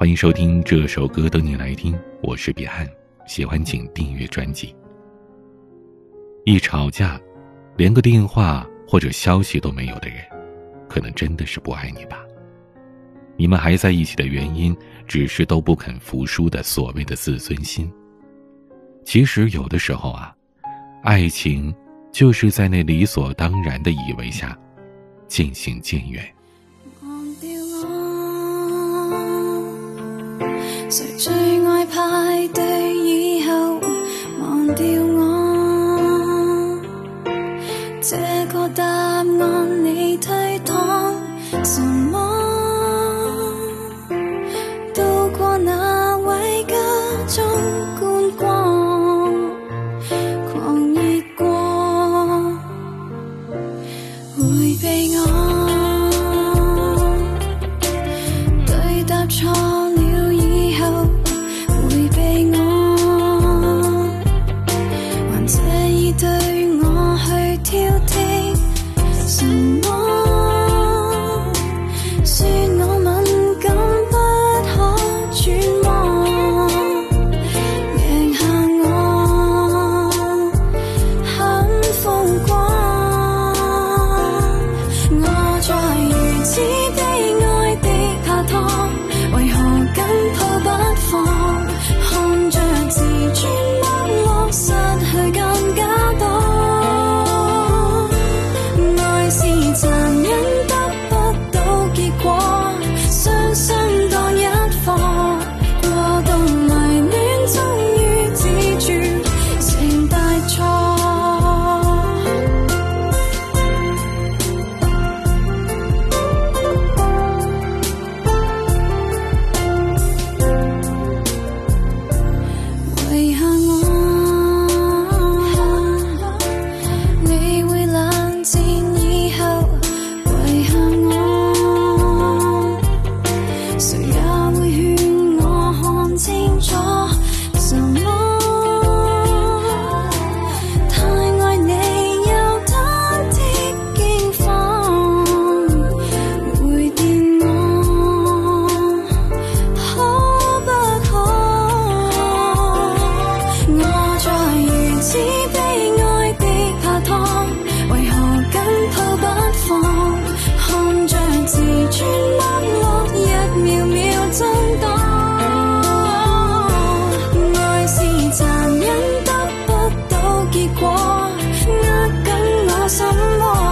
欢迎收听这首歌等你来听，我是彼岸，喜欢请订阅专辑。一吵架，连个电话或者消息都没有的人，可能真的是不爱你吧？你们还在一起的原因，只是都不肯服输的所谓的自尊心。其实有的时候啊，爱情就是在那理所当然的以为下，渐行渐远。谁最爱派对以后忘掉我？这个答案你推搪什么？到过哪位家中？风光。谁又什么？